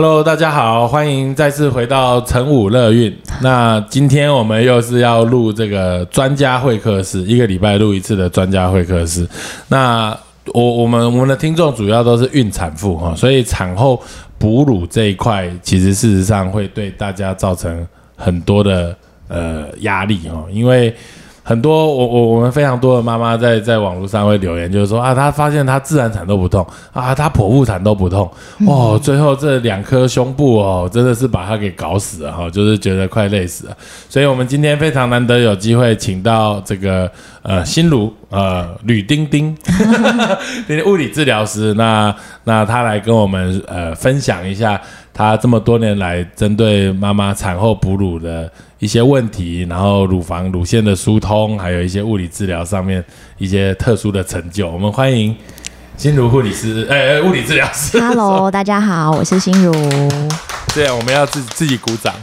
Hello，大家好，欢迎再次回到晨武乐运。那今天我们又是要录这个专家会客室，一个礼拜录一次的专家会客室。那我我们我们的听众主要都是孕产妇哈，所以产后哺乳这一块，其实事实上会对大家造成很多的呃压力哈，因为。很多我我我们非常多的妈妈在在网络上会留言，就是说啊，她发现她自然产都不痛啊，她剖腹产都不痛哦，最后这两颗胸部哦，真的是把她给搞死了哈，就是觉得快累死了。所以我们今天非常难得有机会请到这个呃心如呃吕丁丁，物理治疗师，那那他来跟我们呃分享一下。他这么多年来，针对妈妈产后哺乳的一些问题，然后乳房乳腺的疏通，还有一些物理治疗上面一些特殊的成就，我们欢迎心如护理师，哎，物理治疗师。Hello，大家好，我是心如。这样我们要自自己鼓掌。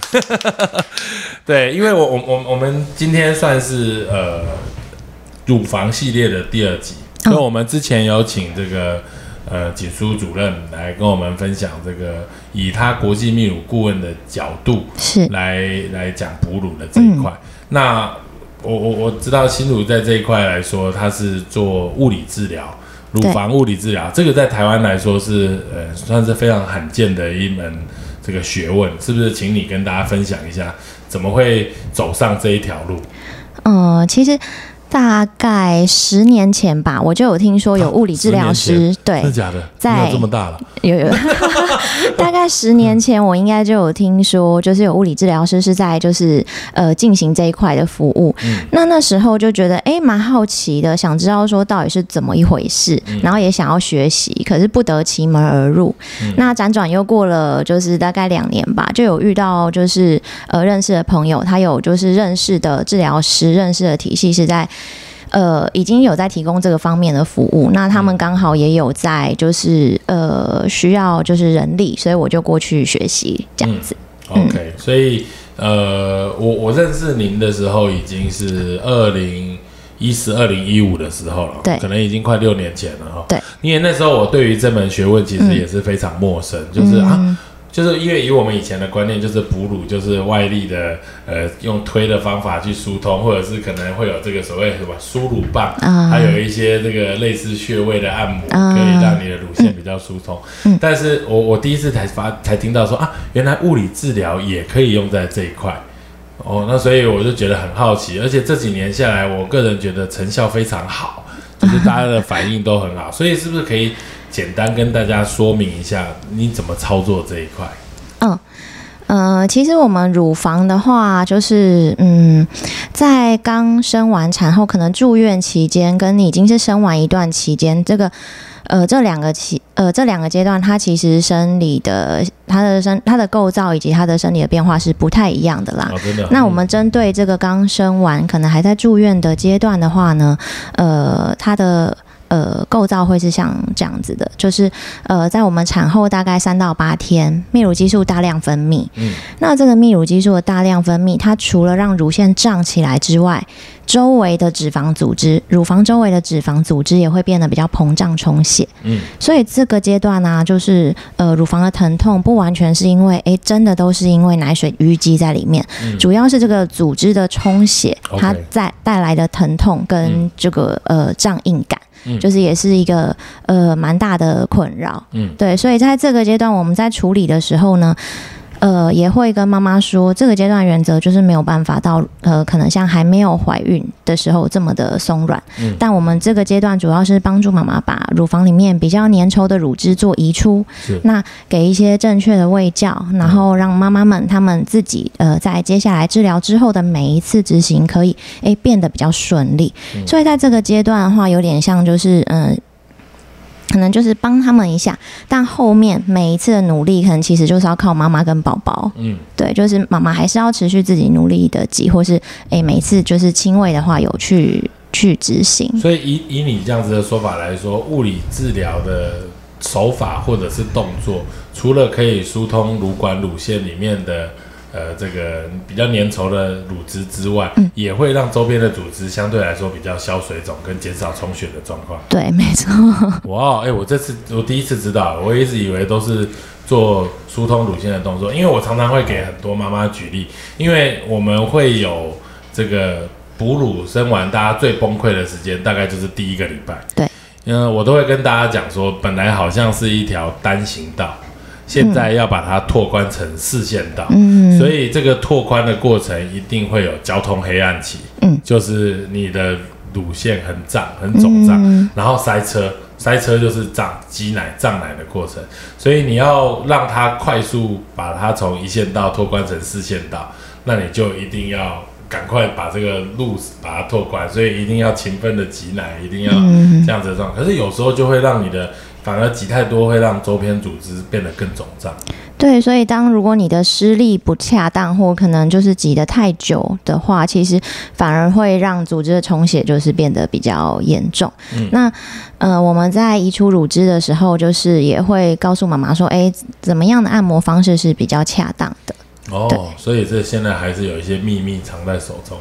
对，因为我我我我们今天算是呃乳房系列的第二集，因为我们之前有请这个。呃，锦书主任来跟我们分享这个，以他国际泌乳顾问的角度是来来讲哺乳的这一块。那我我我知道新乳在这一块来说，他是做物理治疗，乳房物理治疗，这个在台湾来说是呃算是非常罕见的一门这个学问，是不是？请你跟大家分享一下，怎么会走上这一条路？嗯，其实。大概十年前吧，我就有听说有物理治疗师，对，真的假的？在这么大了，有 有。大概十年前，我应该就有听说，就是有物理治疗师是在就是呃进行这一块的服务。嗯那那时候就觉得哎蛮好奇的，想知道说到底是怎么一回事，然后也想要学习，可是不得其门而入。那辗转又过了就是大概两年吧，就有遇到就是呃认识的朋友，他有就是认识的治疗师，认识的体系是在。呃，已经有在提供这个方面的服务，那他们刚好也有在，就是呃需要就是人力，所以我就过去学习这样子。OK，所以呃，我我认识您的时候已经是二零一四、二零一五的时候了，对，可能已经快六年前了哈。对，因为那时候我对于这门学问其实也是非常陌生，就是啊。就是因为以我们以前的观念，就是哺乳就是外力的，呃，用推的方法去疏通，或者是可能会有这个所谓什么输乳棒，还有一些这个类似穴位的按摩，可以让你的乳腺比较疏通。但是我我第一次才发才听到说啊，原来物理治疗也可以用在这一块。哦，那所以我就觉得很好奇，而且这几年下来，我个人觉得成效非常好，就是大家的反应都很好，所以是不是可以？简单跟大家说明一下，你怎么操作这一块？嗯，呃，其实我们乳房的话，就是嗯，在刚生完产后，可能住院期间，跟你已经是生完一段期间，这个呃，这两个期呃，这两个阶段，它其实生理的它的生它的构造以及它的生理的变化是不太一样的啦。真的。那我们针对这个刚生完，可能还在住院的阶段的话呢，呃，它的。呃，构造会是像这样子的，就是呃，在我们产后大概三到八天，泌乳激素大量分泌。嗯，那这个泌乳激素的大量分泌，它除了让乳腺胀起来之外，周围的脂肪组织，乳房周围的脂肪组织也会变得比较膨胀充血。嗯，所以这个阶段呢，就是呃，乳房的疼痛不完全是因为，哎，真的都是因为奶水淤积在里面，主要是这个组织的充血，它在带来的疼痛跟这个呃胀硬感。就是也是一个呃蛮大的困扰，嗯，对，所以在这个阶段我们在处理的时候呢。呃，也会跟妈妈说，这个阶段原则就是没有办法到呃，可能像还没有怀孕的时候这么的松软。嗯。但我们这个阶段主要是帮助妈妈把乳房里面比较粘稠的乳汁做移出。那给一些正确的喂教，然后让妈妈们他们自己呃，在接下来治疗之后的每一次执行可以诶变得比较顺利。所以在这个阶段的话，有点像就是嗯。可能就是帮他们一下，但后面每一次的努力，可能其实就是要靠妈妈跟宝宝。嗯，对，就是妈妈还是要持续自己努力的挤，或是诶每次就是轻微的话有去去执行。所以以以你这样子的说法来说，物理治疗的手法或者是动作，除了可以疏通乳管乳腺里面的呃这个比较粘稠的乳汁之外，也会让周边的组织相对来说比较消水肿跟减少充血的状况。对，没错。哇，哎、我这次我第一次知道，我一直以为都是做疏通乳腺的动作，因为我常常会给很多妈妈举例，因为我们会有这个哺乳生完，大家最崩溃的时间大概就是第一个礼拜。对，嗯，我都会跟大家讲说，本来好像是一条单行道，现在要把它拓宽成四线道。嗯，所以这个拓宽的过程一定会有交通黑暗期，嗯，就是你的乳腺很胀、很肿胀，嗯。然后塞车，塞车就是胀挤奶、胀奶的过程，所以你要让它快速把它从一线道拓宽成四线道，那你就一定要赶快把这个路把它拓宽，所以一定要勤奋的挤奶，一定要嗯。这样子的状况。可是有时候就会让你的反而挤太多，会让周边组织变得更肿胀。对，所以当如果你的施力不恰当，或可能就是挤得太久的话，其实反而会让组织的充血就是变得比较严重。嗯那呃，我们在移除乳汁的时候，就是也会告诉妈妈说，哎，怎么样的按摩方式是比较恰当的。哦，所以这现在还是有一些秘密藏在手中，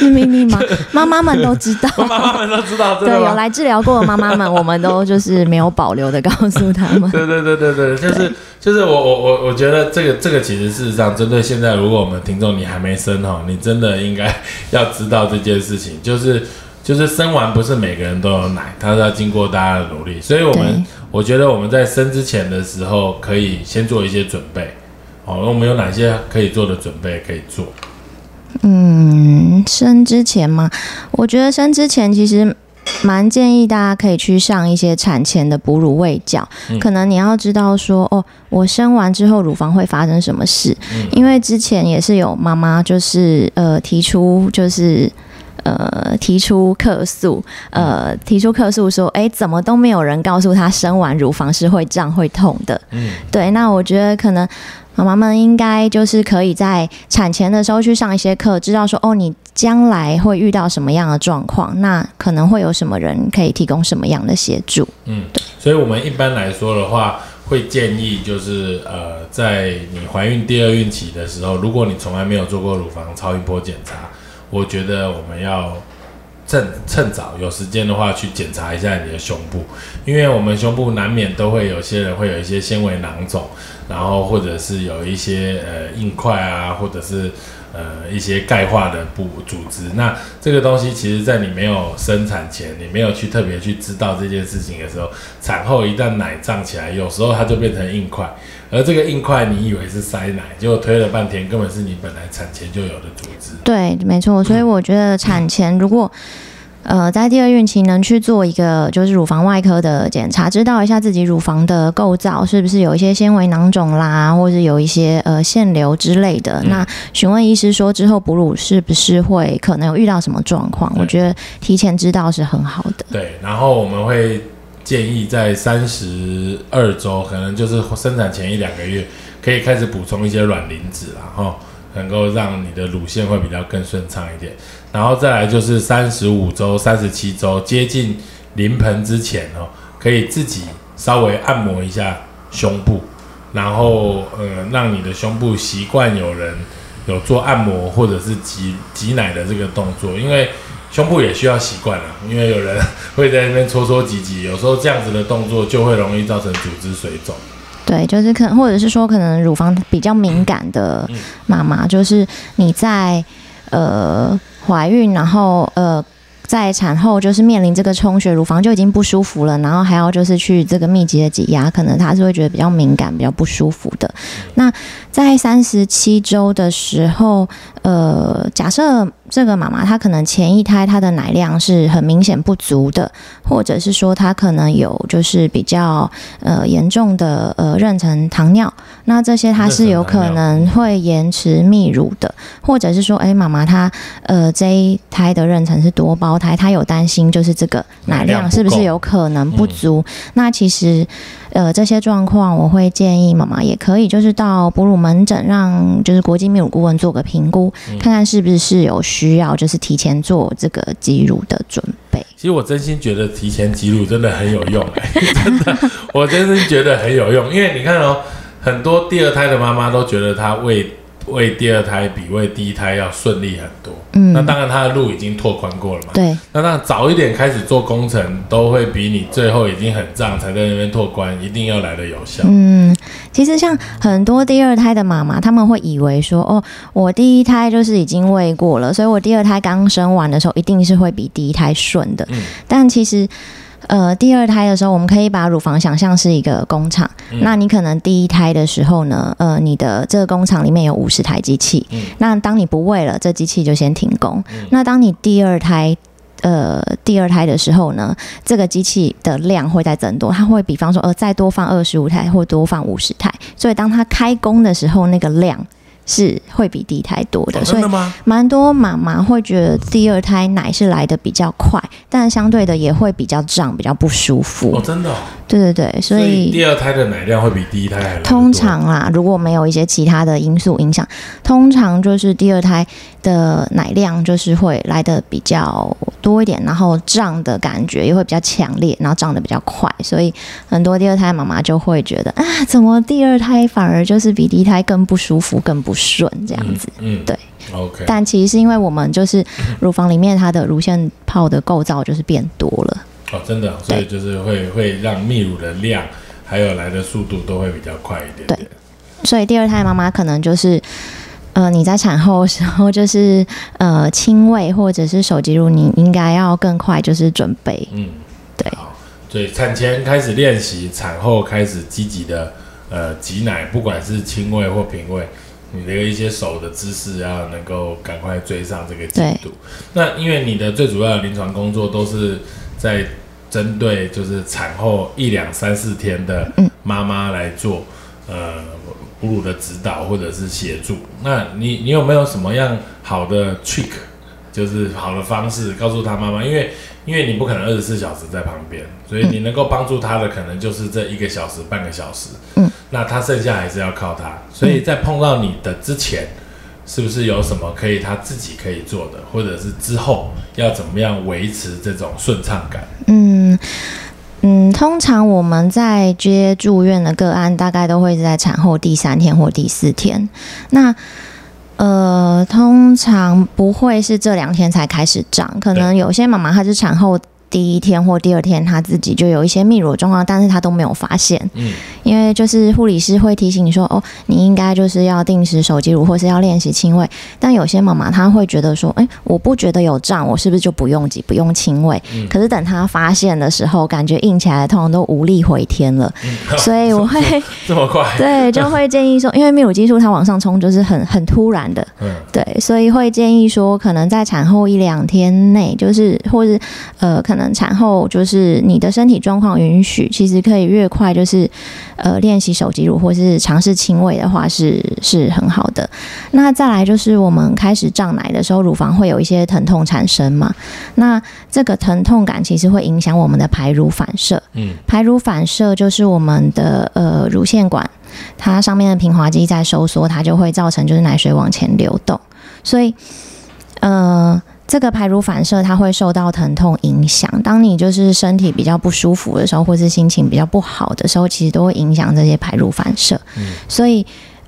秘密密码，妈妈们都知道。妈妈们都知道，对？有来治疗过的妈妈们，我们都就是没有保留的告诉他们。对对对对对，就是就是我我我我觉得这个这个其实事实上针对现在，如果我们听众你还没生哈，你真的应该要知道这件事情，就是就是生完不是每个人都有奶，它是要经过大家的努力，所以我们我觉得我们在生之前的时候可以先做一些准备，哦，我们有哪些可以做的准备可以做？嗯，生之前嘛，我觉得生之前其实蛮建议大家可以去上一些产前的哺乳喂教。嗯可能你要知道说，哦，我生完之后乳房会发生什么事，嗯因为之前也是有妈妈就是呃提出就是。呃，提出客诉，呃，提出客诉说，哎，怎么都没有人告诉他生完乳房是会胀会痛的。嗯，对，那我觉得可能妈妈们应该就是可以在产前的时候去上一些课，知道说哦，你将来会遇到什么样的状况，那可能会有什么人可以提供什么样的协助。嗯，所以我们一般来说的话，会建议就是呃，在你怀孕第二孕期的时候，如果你从来没有做过乳房超音波检查，我觉得我们要趁趁早有时间的话去检查一下你的胸部，因为我们胸部难免都会有些人会有一些纤维囊肿，然后或者是有一些呃硬块啊，或者是呃一些钙化的部组织。那这个东西其实，在你没有生产前，你没有去特别去知道这件事情的时候，产后一旦奶胀起来，有时候它就变成硬块，而这个硬块你以为是塞奶，结果推了半天，根本是你本来产前就有的组织。对，没错。所以我觉得产前如果呃在第二孕期能去做一个就是乳房外科的检查，知道一下自己乳房的构造是不是有一些纤维囊肿啦，或者有一些呃腺瘤之类的。嗯那询问医师说之后哺乳是不是会可能有遇到什么状况？我觉得提前知道是很好的。对，然后我们会建议在三十二周，可能就是生产前一两个月，可以开始补充一些卵磷脂啦，哈，能够让你的乳腺会比较更顺畅一点。然后再来就是三十五周、三十七周接近临盆之前哦，可以自己稍微按摩一下胸部，然后呃，让你的胸部习惯有人有做按摩或者是挤挤奶的这个动作，因为胸部也需要习惯了，因为有人会在那边搓搓挤挤，有时候这样子的动作就会容易造成组织水肿。对，就是可能，或者是说，可能乳房比较敏感的嗯妈妈，就是你在呃怀孕，然后呃在产后就是面临这个充血，乳房就已经不舒服了，然后还要就是去这个密集的挤压，可能她是会觉得比较敏感、比较不舒服的。那在三十七周的时候，呃，假设这个妈妈她可能前一胎她的奶量是很明显不足的，或者是说她可能有就是比较呃严重的呃妊娠糖尿，那这些她是有可能会延迟泌乳的，或者是说，哎，妈妈她呃这一胎的妊娠是多胞胎，她有担心就是这个奶量是不是有可能不足？那其实。呃，这些状况我会建议妈妈也可以，就是到哺乳门诊，让就是国际泌乳顾问做个评估，看看是不是有需要，就是提前做这个挤乳的准备。其实我真心觉得提前挤乳真的很有用，真的，我真心觉得很有用，因为你看哦，很多第二胎的妈妈都觉得她喂。为第二胎比为第一胎要顺利很多，嗯，那当然他的路已经拓宽过了嘛，对，那那早一点开始做工程，都会比你最后已经很胀才在那边拓宽，一定要来的有效。嗯，其实像很多第二胎的妈妈，他们会以为说，哦，我第一胎就是已经喂过了，所以我第二胎刚生完的时候，一定是会比第一胎顺的，嗯，但其实。呃，第二胎的时候，我们可以把乳房想象是一个工厂。那你可能第一胎的时候呢，呃，你的这个工厂里面有五十台机器。那当你不喂了，这机器就先停工。那当你第二胎，呃，第二胎的时候呢，这个机器的量会在增多，它会比方说，呃，再多放二十五台或多放五十台。所以当它开工的时候，那个量。是会比第一胎多的，所以蛮多妈妈会觉得第二胎奶是来的比较快，但相对的也会比较胀，比较不舒服。哦，真的？对对对，所以第二胎的奶量会比第一胎还通常啦，如果没有一些其他的因素影响，通常就是第二胎的奶量就是会来的比较多一点，然后胀的感觉也会比较强烈，然后胀的比较快，所以很多第二胎妈妈就会觉得啊，怎么第二胎反而就是比第一胎更不舒服，更不。顺这样子，嗯，对，OK，但其实是因为我们就是乳房里面它的乳腺泡的构造就是变多了，哦，真的，所以就是会会让泌乳的量还有来的速度都会比较快一点，对，所以第二胎妈妈可能就是，呃，你在产后的时候就是呃亲喂或者是手挤乳，你应该要更快就是准备，嗯，对，所以产前开始练习，产后开始积极的呃挤奶，不管是亲喂或平喂。你的一些手的姿势要能够赶快追上这个进度。那因为你的最主要的临床工作都是在针对就是产后一两三四天的妈妈来做呃哺乳的指导或者是协助。那你你有没有什么样好的 trick，就是好的方式告诉他妈妈？因为因为你不可能二十四小时在旁边，所以你能够帮助他的可能就是这一个小时半个小时。嗯。那他剩下还是要靠他，所以在碰到你的之前，是不是有什么可以他自己可以做的，或者是之后要怎么样维持这种顺畅感？嗯嗯，通常我们在接住院的个案，大概都会是在产后第三天或第四天。那呃，通常不会是这两天才开始长，可能有些妈妈她是产后。第一天或第二天，她自己就有一些泌乳状况，但是她都没有发现。嗯，因为就是护理师会提醒你说，哦，你应该就是要定时手挤乳，或是要练习亲喂。但有些妈妈她会觉得说，哎，我不觉得有胀，我是不是就不用挤，不用亲喂？可是等她发现的时候，感觉硬起来，通常都无力回天了。所以我会 这么快？对，就会建议说，因为泌乳激素它往上冲就是很很突然的。嗯，对，所以会建议说，可能在产后一两天内，就是或是呃，可能。产后就是你的身体状况允许，其实可以越快就是，呃，练习手挤乳或是尝试亲喂的话是是很好的。那再来就是我们开始胀奶的时候，乳房会有一些疼痛产生嘛？那这个疼痛感其实会影响我们的排乳反射。嗯，排乳反射就是我们的呃乳腺管，它上面的平滑肌在收缩，它就会造成就是奶水往前流动。所以，呃。这个排乳反射它会受到疼痛影响。当你就是身体比较不舒服的时候，或是心情比较不好的时候，其实都会影响这些排乳反射。嗯，所以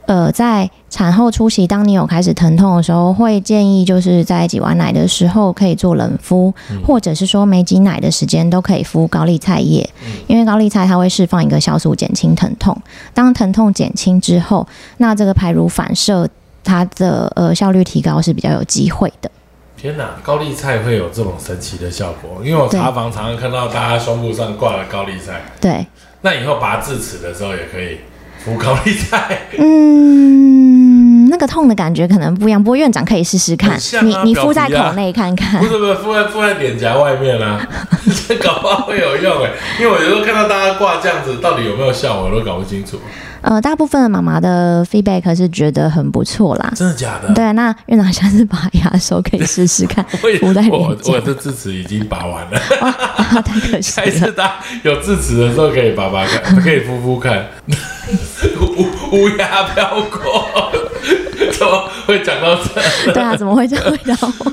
呃，在产后初期，当你有开始疼痛的时候，会建议就是在挤完奶的时候可以做冷敷，或者是说没挤奶的时间都可以敷高丽菜叶，因为高丽菜它会释放一个酵素，减轻疼痛。当疼痛减轻之后，那这个排乳反射它的呃效率提高是比较有机会的。天哪，高丽菜会有这种神奇的效果？因为我查房常常看到大家胸部上挂了高丽菜。对，那以后拔智齿的时候也可以敷高丽菜。嗯。嗯，那个痛的感觉可能不一样，不过院长可以试试看，啊你你敷在口内看看不。是不是，敷在敷在脸颊外面啊，这搞不好会有用哎。因为我有时候看到大家挂这样子，到底有没有效果，我都搞不清楚。呃，大部分的妈妈的 feedback 是觉得很不错啦。真的假的？对，那院长下次拔牙的时候可以试试看，我我我。的智齿已经拔完了，啊，太可惜下一次了。大家有智齿的时候可以拔拔看，可以敷敷看。乌 乌鸦飘过，怎么会讲到这？对啊，怎么会这样？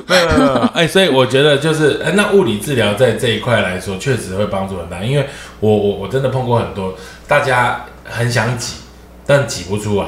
没有没有没有，哎，所以我觉得就是，哎那物理治疗在这一块来说，确实会帮助很大。因为我我我真的碰过很多，大家很想挤，但挤不出来，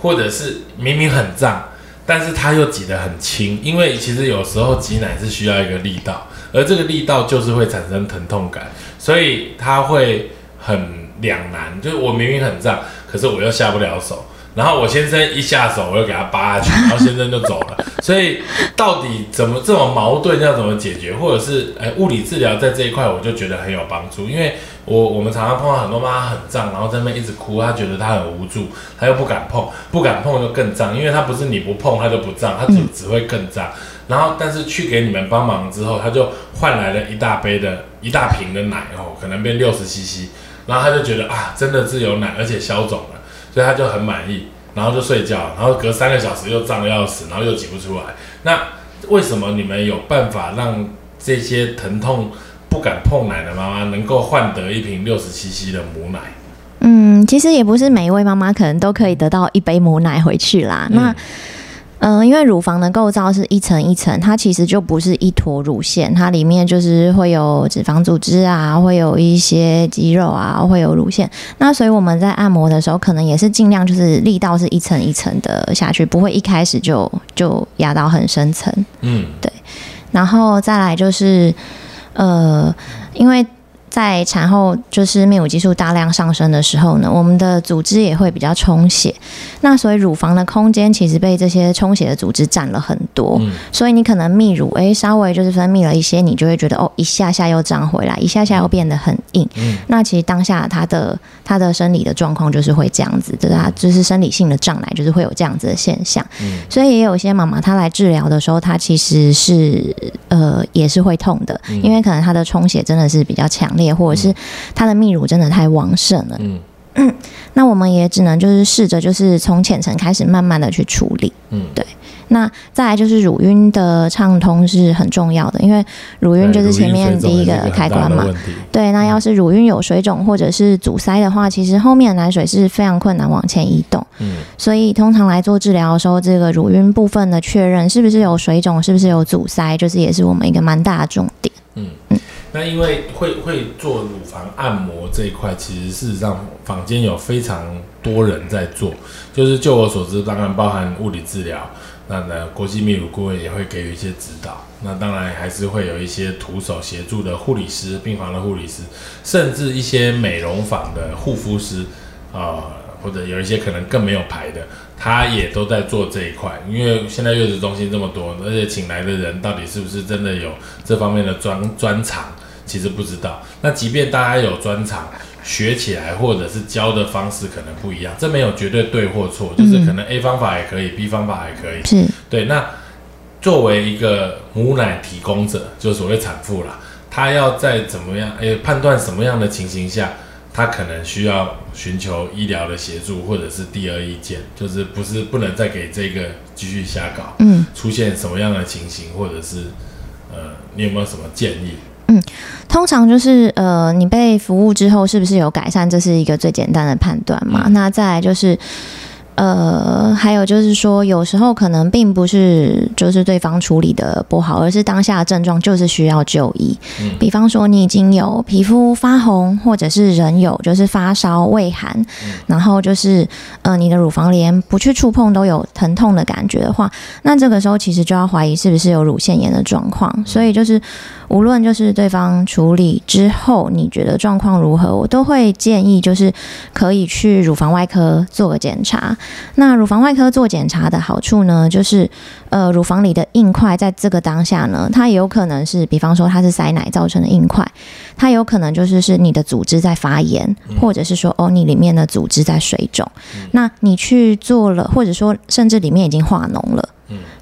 或者是明明很胀，但是他又挤得很轻。因为其实有时候挤奶是需要一个力道，而这个力道就是会产生疼痛感，所以他会很两难。就是我明明很胀，可是我又下不了手。然后我先生一下手，我又给他扒下去，然后先生就走了。所以到底怎么这种矛盾要怎么解决，或者是哎物理治疗在这一块，我就觉得很有帮助。因为我我们常常碰到很多妈妈很胀，然后在那边一直哭，她觉得她很无助，她又不敢碰，不敢碰就更胀，因为她不是你不碰她就不胀，她只只会更胀。然后但是去给你们帮忙之后，她就换来了一大杯的一大瓶的奶哦，可能变六十 CC，然后她就觉得啊，真的是有奶，而且消肿了。所以她就很满意，然后就睡觉，然后隔三个小时又胀得要死，然后又挤不出来。那为什么你们有办法让这些疼痛不敢碰奶的妈妈能够换得一瓶六十 CC 的母奶？嗯，其实也不是每一位妈妈可能都可以得到一杯母奶回去啦。那嗯嗯、因为乳房的构造是一层一层，它其实就不是一坨乳腺，它里面就是会有脂肪组织啊，会有一些肌肉啊，会有乳腺。那所以我们在按摩的时候，可能也是尽量就是力道是一层一层的下去，不会一开始就就压到很深层。嗯对然后再来就是，呃，因为在产后就是泌乳激素大量上升的时候呢，我们的组织也会比较充血，那所以乳房的空间其实被这些充血的组织占了很多，嗯。所以你可能泌乳诶稍微就是分泌了一些，你就会觉得哦一下下又涨回来，一下下又变得很硬。嗯。那其实当下它的它的生理的状况就是会这样子，就是它就是生理性的障碍，就是会有这样子的现象。嗯所以也有一些妈妈她来治疗的时候，她其实是呃也是会痛的，嗯因为可能她的充血真的是比较强烈，或者是她的泌乳真的太旺盛了。嗯 那我们也只能就是试着就是从浅层开始慢慢的去处理。嗯，对那再来就是乳晕的畅通是很重要的，因为乳晕就是前面第一个开关嘛。对，那要是乳晕有水肿或者是阻塞的话，其实后面的奶水是非常困难往前移动。嗯所以通常来做治疗的时候，这个乳晕部分的确认是不是有水肿，是不是有阻塞，就是也是我们一个蛮大的重点。嗯嗯，那因为会会做乳房按摩这一块，其实事实上坊间有非常多人在做，就是就我所知，当然包含物理治疗，那呢国际泌乳顾问也会给予一些指导，那当然还是会有一些徒手协助的护理师、病房的护理师，甚至一些美容坊的护肤师，啊、或者有一些可能更没有牌的，他也都在做这一块。因为现在月子中心这么多，而且请来的人到底是不是真的有这方面的专专长，其实不知道。那即便大家有专长，学起来或者是教的方式可能不一样，这没有绝对对或错，就是可能 A 方法也可以，B 方法也可以。是，对，那作为一个母奶提供者，就所谓产妇啦，她要在怎么样，诶、判断什么样的情形下，她可能需要寻求医疗的协助，或者是第二意见，就是不是不能再给这个继续瞎搞，嗯，出现什么样的情形，或者是呃，你有没有什么建议？通常就是呃，你被服务之后是不是有改善，这是一个最简单的判断嘛。那再来就是。呃，还有就是说，有时候可能并不是就是对方处理的不好，而是当下的症状就是需要就医。嗯比方说，你已经有皮肤发红，或者是人有就是发烧、畏寒，然后就是呃，你的乳房连不去触碰都有疼痛的感觉的话，那这个时候其实就要怀疑是不是有乳腺炎的状况。所以就是无论就是对方处理之后，你觉得状况如何，我都会建议就是可以去乳房外科做个检查。那乳房外科做检查的好处呢，就是呃，乳房里的硬块在这个当下呢，它有可能是，比方说它是塞奶造成的硬块，它有可能就是是你的组织在发炎，或者是说哦，你里面的组织在水肿。那你去做了，或者说甚至里面已经化脓了。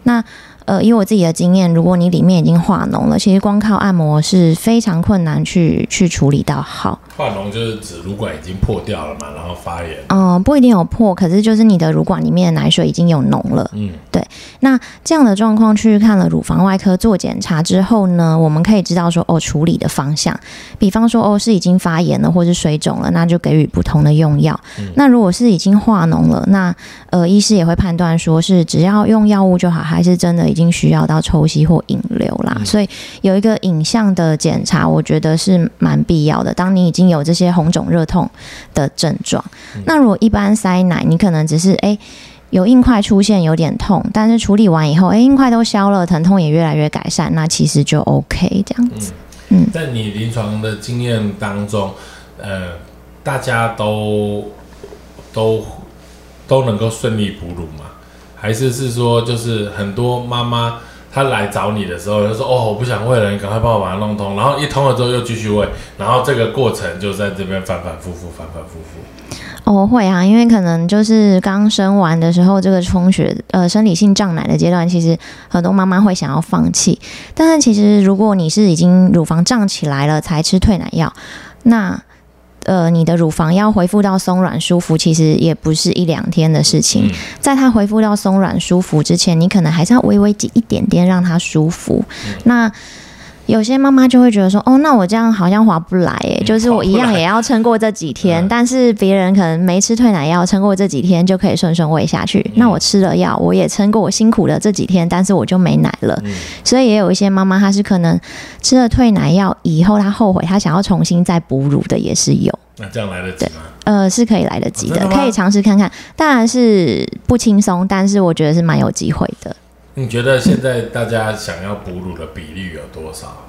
那呃，以我自己的经验，如果你里面已经化脓了，其实光靠按摩是非常困难去去处理到好。化脓就是指乳管已经破掉了嘛，然后发炎。嗯，不一定有破，可是就是你的乳管里面的奶水已经有脓了。嗯，对。那这样的状况去看了乳房外科做检查之后呢，我们可以知道说哦，处理的方向，比方说哦是已经发炎了或是水肿了，那就给予不同的用药。那如果是已经化脓了，那呃医师也会判断说是只要用药物就好，还是真的已经需要到抽吸或引流啦。所以有一个影像的检查，我觉得是蛮必要的。当你已经有这些红肿热痛的症状，那如果一般塞奶，你可能只是哎有硬块出现，有点痛，但是处理完以后，哎硬块都消了，疼痛也越来越改善，那其实就 OK 这样子。嗯，在你临床的经验当中，呃，大家都都都能够顺利哺乳吗？还是是说，就是很多妈妈？她来找你的时候，就说：“哦，我不想喂了，你赶快帮我把它弄通。”然后一通了之后又继续喂，然后这个过程就在这边反反复复，反反复复。哦，会啊，因为可能就是刚生完的时候，这个充血呃生理性胀奶的阶段，其实很多妈妈会想要放弃。但是其实如果你是已经乳房胀起来了才吃退奶药，那呃，你的乳房要恢复到松软舒服，其实也不是一两天的事情。在它恢复到松软舒服之前，你可能还是要微微挤一点点，让它舒服。那有些妈妈就会觉得说，哦，那我这样好像划不来，哎，就是我一样也要撑过这几天，但是别人可能没吃退奶药，撑过这几天就可以顺顺喂下去。那我吃了药，我也撑过我辛苦的这几天，但是我就没奶了。所以也有一些妈妈，她是可能吃了退奶药以后，她后悔，她想要重新再哺乳的也是有。那这样来得及吗？呃，是可以来得及的，可以尝试看看。当然是不轻松，但是我觉得是蛮有机会的。你觉得现在大家想要哺乳的比例有多少？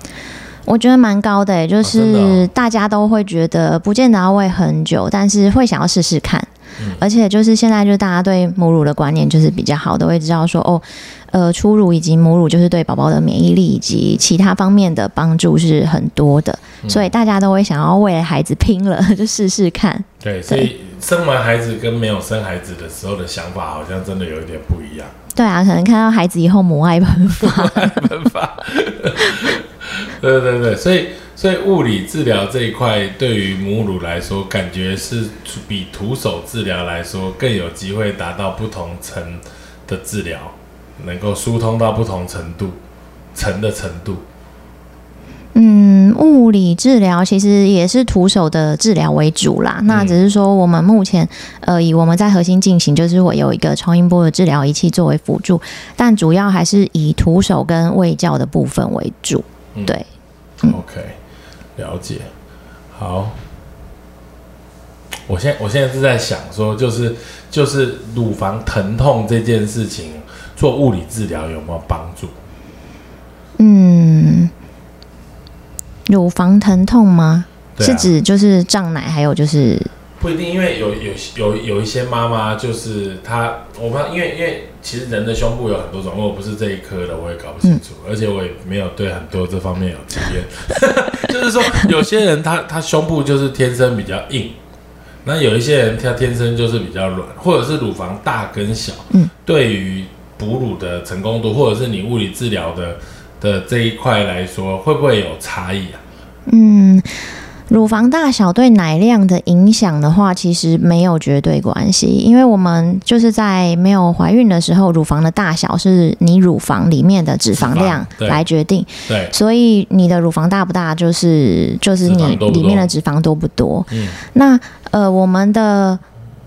我觉得蛮高的，就是大家都会觉得不见得要喂很久，但是会想要试试看。而且就是现在，就是大家对母乳的观念就是比较好，的会知道说哦，呃，初乳以及母乳就是对宝宝的免疫力以及其他方面的帮助是很多的，所以大家都会想要为了孩子拼了，就试试看。对，所以生完孩子跟没有生孩子的时候的想法好像真的有一点不一样。对啊，可能看到孩子以后母爱喷发，喷发。对对对，所以。所以物理治疗这一块对于母乳来说，感觉是比徒手治疗来说更有机会达到不同层的治疗，能够疏通到不同程度层的程度。嗯，物理治疗其实也是徒手的治疗为主啦。那只是说我们目前呃以我们在核心进行，就是会有一个超音波的治疗仪器作为辅助，但主要还是以徒手跟喂教的部分为主。对，OK。了解，好。我现我现在是在想说，就是就是乳房疼痛这件事情，做物理治疗有没有帮助？嗯，乳房疼痛吗？是指就是胀奶，还有就是。不一定，因为有有有有一些妈妈，就是她，我怕，因为因为其实人的胸部有很多种，如果不是这一科的，我也搞不清楚，而且我也没有对很多这方面有经验。就是说，有些人他他胸部就是天生比较硬，那有一些人他天生就是比较软，或者是乳房大跟小，嗯，对于哺乳的成功度，或者是你物理治疗的的这一块来说，会不会有差异啊？嗯。乳房大小对奶量的影响的话，其实没有绝对关系，因为我们就是在没有怀孕的时候，乳房的大小是你乳房里面的脂肪量来决定。对，所以你的乳房大不大，就是就是你里面的脂肪多不多。嗯，那呃，我们的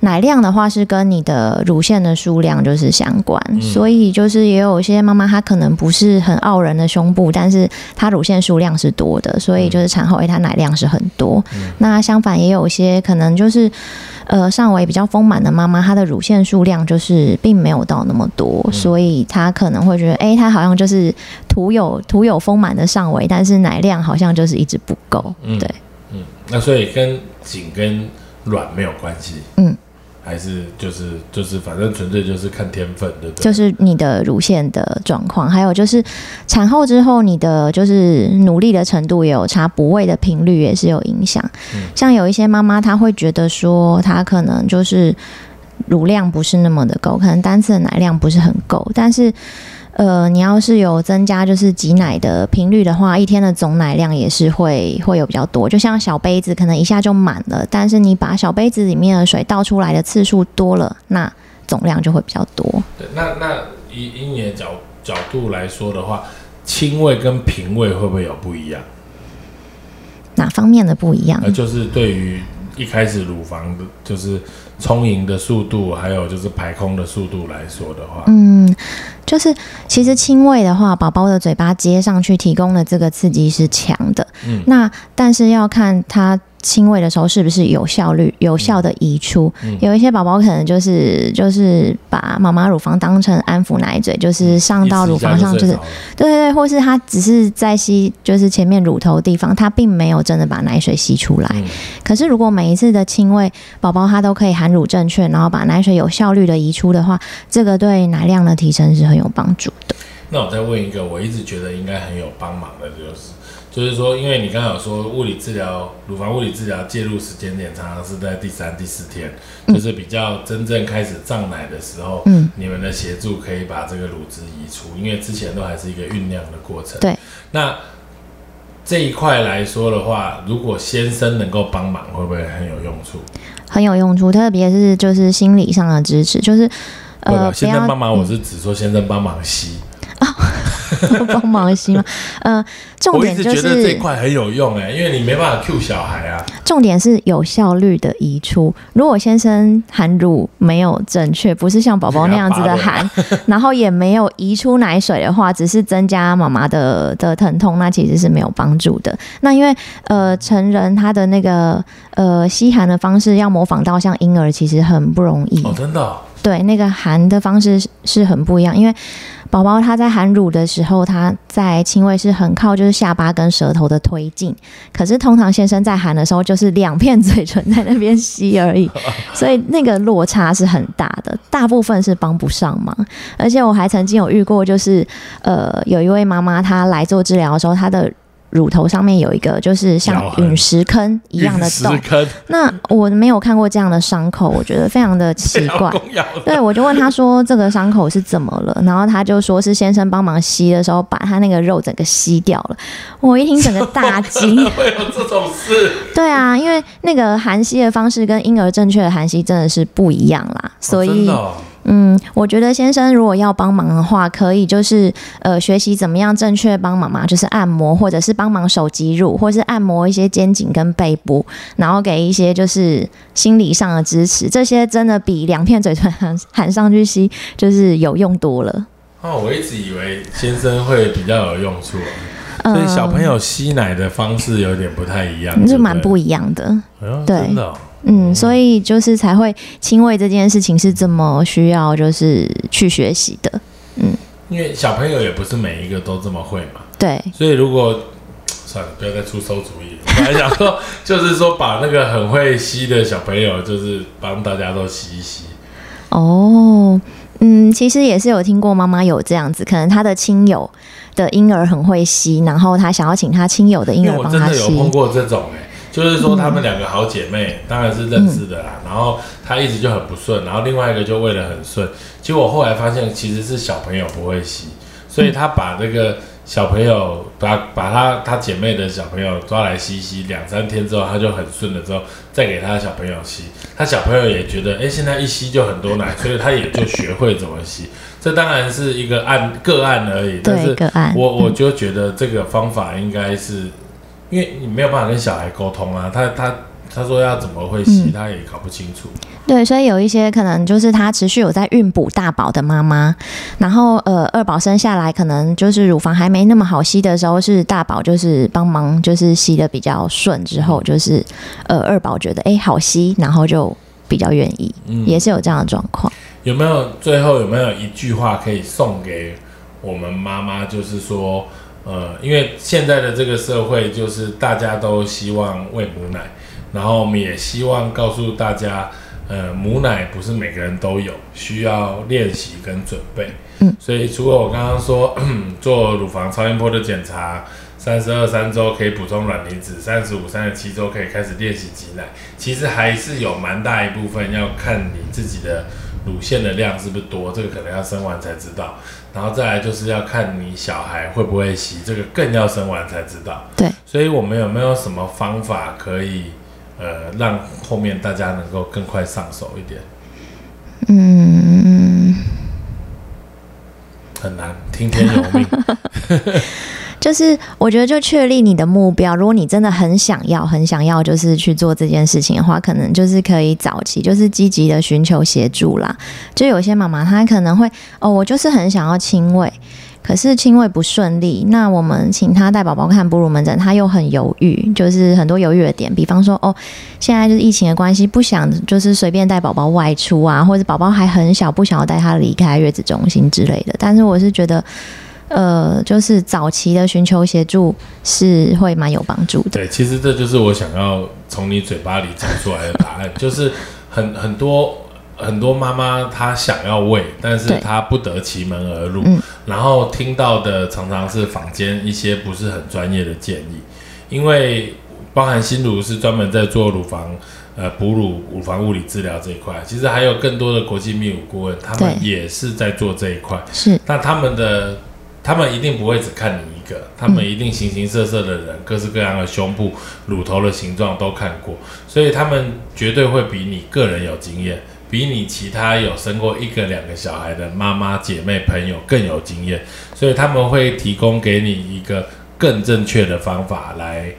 奶量的话是跟你的乳腺的数量就是相关，嗯。所以就是也有一些妈妈她可能不是很傲人的胸部，但是她乳腺数量是多的，所以就是产后诶她奶量是很多。嗯。那相反也有一些可能就是呃上围比较丰满的妈妈，她的乳腺数量就是并没有到那么多，嗯。所以她可能会觉得诶她好像就是徒有徒有丰满的上围，但是奶量好像就是一直不够。嗯。对，嗯，那所以跟紧跟软没有关系，嗯，还是就是就是反正纯粹就是看天分，对不对？就是你的乳腺的状况，还有就是产后之后你的就是努力的程度也有差，补位的频率也是有影响。嗯像有一些妈妈她会觉得说，她可能就是乳量不是那么的够，可能单次的奶量不是很够，但是。呃，你要是有增加就是挤奶的频率的话，一天的总奶量也是会会有比较多。就像小杯子可能一下就满了，但是你把小杯子里面的水倒出来的次数多了，那总量就会比较多。对，那那以以你的角角度来说的话，亲喂跟平喂会不会有不一样？哪方面的不一样呃，？就是对于一开始乳房的，就是充盈的速度，还有就是排空的速度来说的话，嗯，就是其实亲喂的话，宝宝的嘴巴接上去提供的这个刺激是强的。嗯那但是要看他亲喂的时候是不是有效率、有效的移出。嗯有一些宝宝可能就是就是把妈妈乳房当成安抚奶嘴，就是上到乳房上就是对对对，或是他只是在吸，就是前面乳头的地方，他并没有真的把奶水吸出来。嗯可是如果每一次的亲喂，宝宝他都可以含乳正确，然后把奶水有效率的移出的话，这个对奶量的提升是很有帮助的。那我再问一个，我一直觉得应该很有帮忙的，就是就是说，因为你刚刚有说物理治疗、乳房物理治疗介入时间点常常是在第三、第四天，就是比较真正开始胀奶的时候，嗯，你们的协助可以把这个乳汁移出，因为之前都还是一个酝酿的过程。对，那这一块来说的话，如果先生能够帮忙，会不会很有用处？很有用处，特别是就是心理上的支持，就是呃，先生帮忙，我是指说先生帮忙吸。帮忙吸吗？呃，重点就觉得这块很有用哎、因为你没办法 Q 小孩啊。重点是有效率的移出。如果先生含乳没有正确，不是像宝宝那样子的 含，然后也没有移出奶水的话，只是增加妈妈的的疼痛，那其实是没有帮助的。那因为呃，成人他的那个呃吸含的方式要模仿到像婴儿，其实很不容易。哦，真的哦、对，那个含的方式是是很不一样，因为宝宝他在含乳的时候，他在亲喂是很靠就是下巴跟舌头的推进，可是通常先生在含的时候就是两片嘴唇在那边吸而已，所以那个落差是很大的，大部分是帮不上忙。而且我还曾经有遇过，就是呃有一位妈妈她来做治疗的时候，她的乳头上面有一个就是像陨石坑一样的洞那我没有看过这样的伤口，我觉得非常的奇怪。对，我就问他说这个伤口是怎么了，然后他就说是先生帮忙吸的时候把他那个肉整个吸掉了。我一听整个大惊。会有这种事？对啊，因为那个含吸的方式跟婴儿正确的含吸真的是不一样啦，所以、嗯，我觉得先生如果要帮忙的话，可以就是呃学习怎么样正确帮妈妈，就是按摩或者是帮忙手肌乳，或是按摩一些肩颈跟背部，然后给一些就是心理上的支持，这些真的比两片嘴唇含含上去吸就是有用多了。哦，我一直以为先生会比较有用处，嗯所以小朋友吸奶的方式有点不太一样，就对对蛮不一样的。哎对真的哦嗯，所以就是才会亲喂这件事情是这么需要就是去学习的。嗯因为小朋友也不是每一个都这么会嘛，对，所以如果算了，不要再出馊主意了。我还想说，就是说把那个很会吸的小朋友，就是帮大家都吸一吸。哦，嗯，其实也是有听过妈妈有这样子，可能她的亲友的婴儿很会吸，然后她想要请她亲友的婴儿帮她我真的有碰吸。过这种哎、就是说她们两个好姐妹，当然是认识的啦。然后她一直就很不顺，然后另外一个就为了很顺，结果后来发现其实是小朋友不会吸，所以她把这个小朋友把把他他姐妹的小朋友抓来吸吸，两三天之后他就很顺了之后，再给他的小朋友吸，他小朋友也觉得哎、现在一吸就很多奶，所以他也就学会怎么吸。这当然是一个案个案而已，但对是我我就觉得这个方法应该是，因为你没有办法跟小孩沟通啊，他他他说要怎么会吸，嗯他也搞不清楚。对，所以有一些可能就是他持续有在孕哺大宝的妈妈，然后呃二宝生下来，可能就是乳房还没那么好吸的时候，是大宝就是帮忙就是吸的比较顺，之后就是呃二宝觉得哎好吸，然后就比较愿意，嗯，也是有这样的状况。有没有最后有没有一句话可以送给我们妈妈？就是说，呃，因为现在的这个社会，就是大家都希望喂母奶，然后我们也希望告诉大家，呃，母奶不是每个人都有，需要练习跟准备。嗯，所以除了我刚刚说做乳房超音波的检查。三十二三周可以补充卵离子，三十五、三十七周可以开始练习挤奶。其实还是有蛮大一部分要看你自己的乳腺的量是不是多，这个可能要生完才知道。然后再来就是要看你小孩会不会吸，这个更要生完才知道。对，所以我们有没有什么方法可以呃让后面大家能够更快上手一点？嗯，很难，听天由命。就是我觉得就确立你的目标，如果你真的很想要、很想要，就是去做这件事情的话，可能就是可以早期就是积极的寻求协助啦。就有些妈妈她可能会哦，我就是很想要亲喂。可是亲喂不顺利，那我们请她带宝宝看哺乳门诊，她又很犹豫，就是很多犹豫的点，比方说哦，现在就是疫情的关系，不想就是随便带宝宝外出啊，或者宝宝还很小，不想要带他离开月子中心之类的。但是我是觉得。呃，就是早期的寻求协助是会蛮有帮助的。对，其实这就是我想要从你嘴巴里讲出来的答案，就是很很多很多妈妈她想要喂，但是她不得其门而入，嗯然后听到的常常是坊间一些不是很专业的建议，因为包含新乳是专门在做乳房。呃，哺乳、乳房物理治疗这一块，其实还有更多的国际泌乳顾问，他们也是在做这一块。是那他们的他们一定不会只看你一个，他们一定形形色色的人，各式各样的胸部、乳头的形状都看过，所以他们绝对会比你个人有经验，比你其他有生过一个、两个小孩的妈妈、姐妹、朋友更有经验，所以他们会提供给你一个更正确的方法来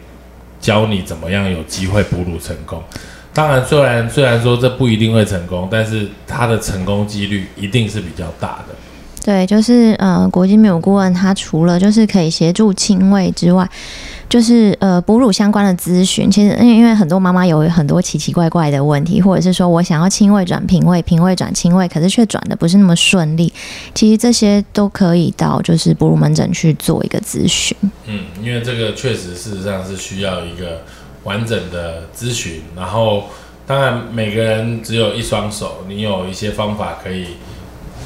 教你怎么样有机会哺乳成功。当然，虽然虽然说这不一定会成功，但是它的成功几率一定是比较大的。对，就是呃，国际泌乳顾问他除了就是可以协助亲喂之外，就是呃哺乳相关的咨询。其实因为因为很多妈妈有很多奇奇怪怪的问题，或者是说我想要亲喂转平喂，平喂转亲喂，可是却转的不是那么顺利。其实这些都可以到就是哺乳门诊去做一个咨询。嗯，因为这个确实事实上是需要一个完整的咨询，然后当然每个人只有一双手，你有一些方法可以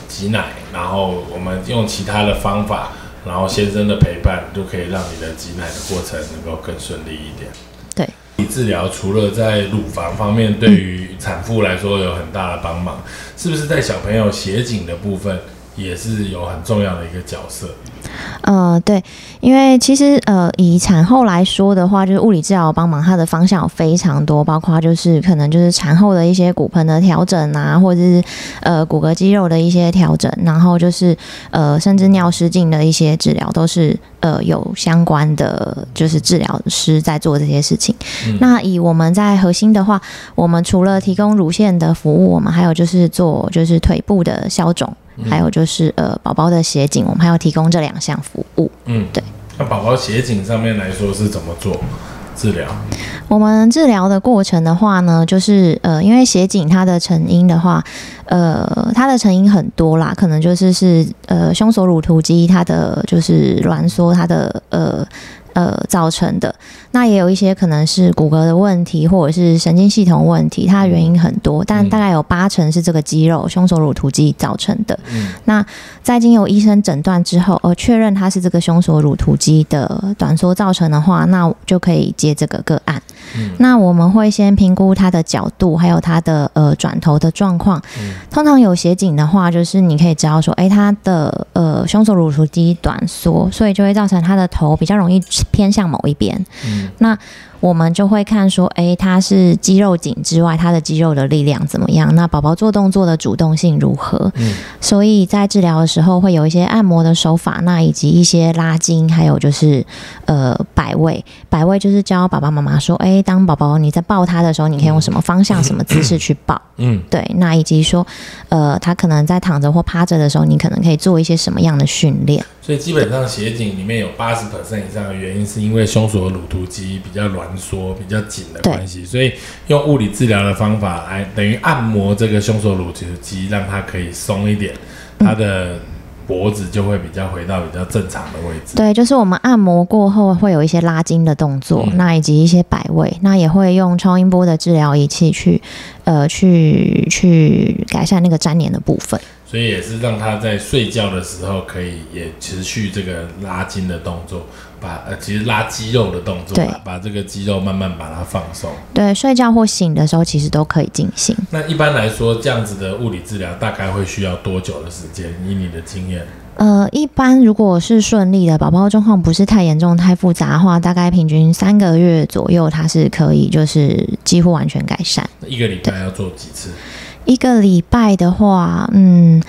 挤奶，然后我们用其他的方法，然后先生的陪伴，就可以让你的挤奶的过程能够更顺利一点。对，治疗除了在乳房方面对于产妇来说有很大的帮忙，是不是在小朋友斜颈的部分也是有很重要的一个角色？呃，对，因为其实呃，以产后来说的话，就是物理治疗帮忙，它的方向有非常多，包括就是可能就是产后的一些骨盆的调整啊，或者是呃骨骼肌肉的一些调整，然后就是呃甚至尿失禁的一些治疗，都是呃有相关的就是治疗师在做这些事情。嗯那以我们在核心的话，我们除了提供乳腺的服务，我们还有就是做就是腿部的消肿。还有就是呃，宝宝的斜颈，我们还要提供这两项服务。嗯，对。那宝宝斜颈上面来说是怎么做治疗？我们治疗的过程的话呢，就是呃，因为斜颈它的成因的话，呃，它的成因很多啦，可能就是是呃胸锁乳突肌它的就是挛缩它的呃。呃，造成的那也有一些可能是骨骼的问题，或者是神经系统问题，它的原因很多，但大概有八成是这个肌肉胸锁乳突肌造成的。嗯那在经由医生诊断之后，呃，确认它是这个胸锁乳突肌的短缩造成的话，那就可以接这个个案。嗯那我们会先评估它的角度，还有它的呃转头的状况。嗯通常有斜颈的话，就是你可以知道说，诶，它的呃胸锁乳突肌短缩，所以就会造成它的头比较容易偏向某一边。嗯我们就会看说，诶，他是肌肉紧之外，他的肌肉的力量怎么样？那宝宝做动作的主动性如何？嗯，所以在治疗的时候会有一些按摩的手法，那以及一些拉筋，还有就是呃摆位。摆位就是教爸爸妈妈说，诶，当宝宝你在抱他的时候，你可以用什么方向、什么姿势去抱？嗯，对。那以及说，呃，他可能在躺着或趴着的时候，你可能可以做一些什么样的训练？所以基本上斜颈里面有八十 percent 以上的原因是因为胸锁乳突肌比较挛缩、比较紧的关系，所以用物理治疗的方法来等于按摩这个胸锁乳突肌，让它可以松一点，它的脖子就会比较回到比较正常的位置。对，就是我们按摩过后会有一些拉筋的动作，嗯那以及一些摆位，那也会用超音波的治疗仪器去呃去去改善那个粘连的部分。所以也是让他在睡觉的时候可以也持续这个拉筋的动作，把呃其实拉肌肉的动作对吧，把这个肌肉慢慢把它放松。对，睡觉或醒的时候其实都可以进行。那一般来说，这样子的物理治疗大概会需要多久的时间？以你的经验，呃，一般如果是顺利的，宝宝状况不是太严重、太复杂的话，大概平均三个月左右，它是可以就是几乎完全改善。一个礼拜要做几次？一个礼拜的话，嗯，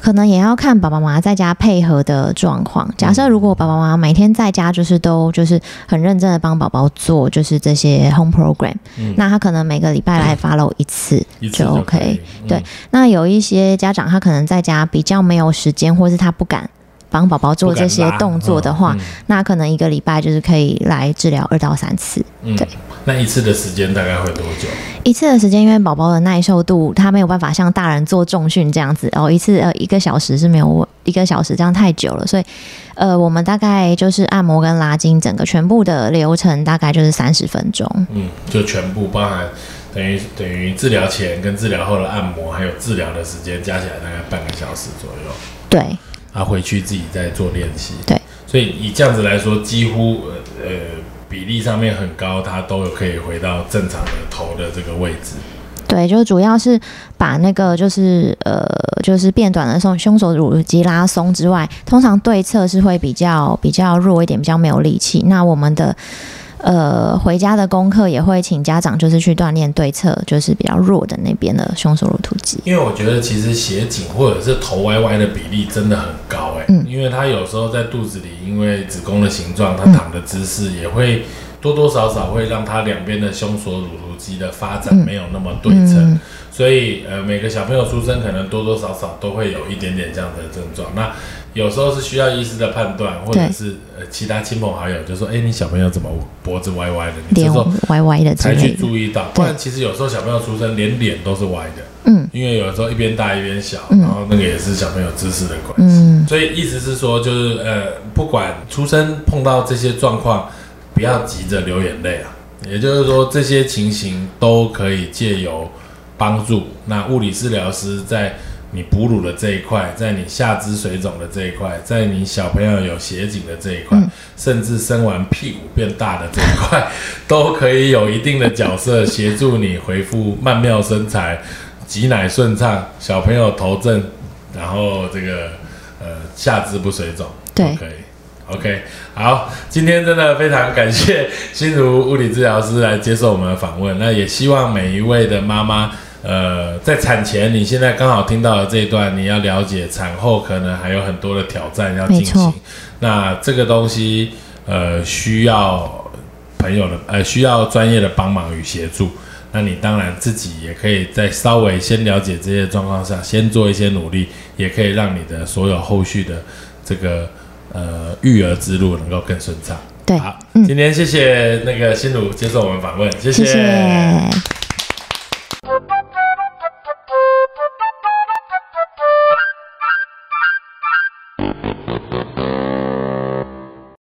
可能也要看爸爸妈妈在家配合的状况。假设如果爸爸妈妈每天在家就是都就是很认真的帮宝宝做就是这些 home program，、嗯那他可能每个礼拜来 follow 一次。就 OK。嗯对，那有一些家长他可能在家比较没有时间，或是他不敢帮宝宝做这些动作的话，嗯那可能一个礼拜就是可以来治疗二到三次。嗯，对那一次的时间大概会多久？一次的时间，因为宝宝的耐受度，他没有办法像大人做重训这样子，哦，一次呃一个小时是没有一个小时这样太久了，所以呃我们大概就是按摩跟拉筋，整个全部的流程大概就是三十分钟。嗯，就全部包含等于等于治疗前跟治疗后的按摩，还有治疗的时间加起来大概半个小时左右。对啊，回去自己再做练习。对，所以以这样子来说，几乎呃呃比例上面很高，它都有可以回到正常的头的这个位置。对，就主要是把那个就是呃就是变短的时候胸锁乳肌拉松之外，通常对侧是会比较比较弱一点，比较没有力气。那我们的呃回家的功课也会请家长就是去锻炼对侧，就是比较弱的那边的胸锁乳突肌。因为我觉得其实斜颈或者是头歪歪的比例真的很高哎、嗯因为他有时候在肚子里，因为子宫的形状，他躺的姿势也会多多少少会让他两边的胸锁乳突肌的发展没有那么对称。嗯所以呃，每个小朋友出生可能多多少少都会有一点点这样的症状。那有时候是需要医师的判断，或者是呃其他亲朋好友就说：“哎、你小朋友怎么脖子歪歪的？”你这脸时候歪歪的才去。注意到。不然其实有时候小朋友出生连脸都是歪的，嗯因为有时候一边大一边小，嗯然后那个也是小朋友姿势的关系。嗯，所以意思是说，就是呃，不管出生碰到这些状况，不要急着流眼泪啊。也就是说，这些情形都可以借由帮助。那物理治疗师在你哺乳的这一块，在你下肢水肿的这一块，在你小朋友有斜颈的这一块，嗯甚至生完屁股变大的这一块，都可以有一定的角色协助你恢复曼妙身材、挤奶顺畅、小朋友头正，然后这个呃下肢不水肿，对都可以。OK，好，今天真的非常感谢心如物理治疗师来接受我们的访问。那也希望每一位的妈妈，呃，在产前，你现在刚好听到的这一段，你要了解产后可能还有很多的挑战要进行。那这个东西，呃，需要朋友的，呃，需要专业的帮忙与协助。那你当然自己也可以在稍微先了解这些状况下，先做一些努力，也可以让你的所有后续的这个呃育儿之路能够更顺畅。对，好，嗯今天谢谢那个心如接受我们访问，谢谢谢。